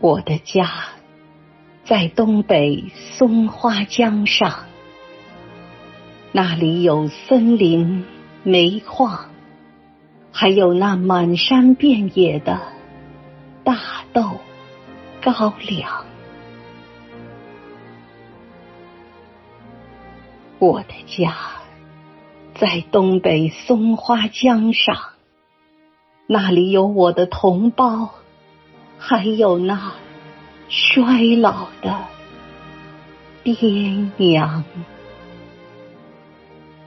我的家在东北松花江上，那里有森林、煤矿，还有那满山遍野的大豆、高粱。我的家在东北松花江上，那里有我的同胞。还有那衰老的爹娘，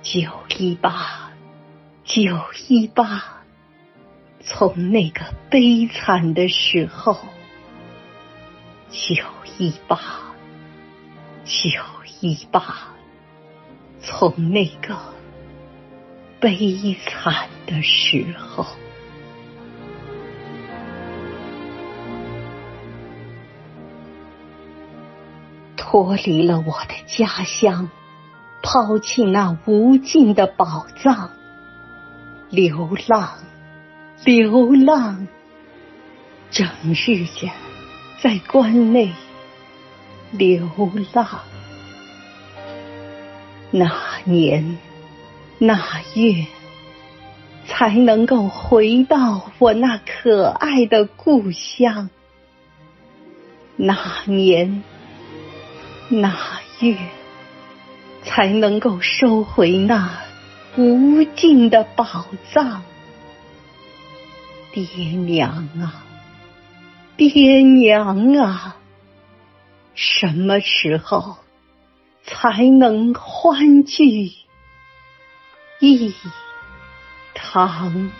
九一八，九一八，从那个悲惨的时候，九一八，九一八，从那个悲惨的时候。脱离了我的家乡，抛弃那无尽的宝藏，流浪，流浪，整日间在关内流浪。哪年哪月才能够回到我那可爱的故乡？哪年？哪月才能够收回那无尽的宝藏？爹娘啊，爹娘啊，什么时候才能欢聚一堂？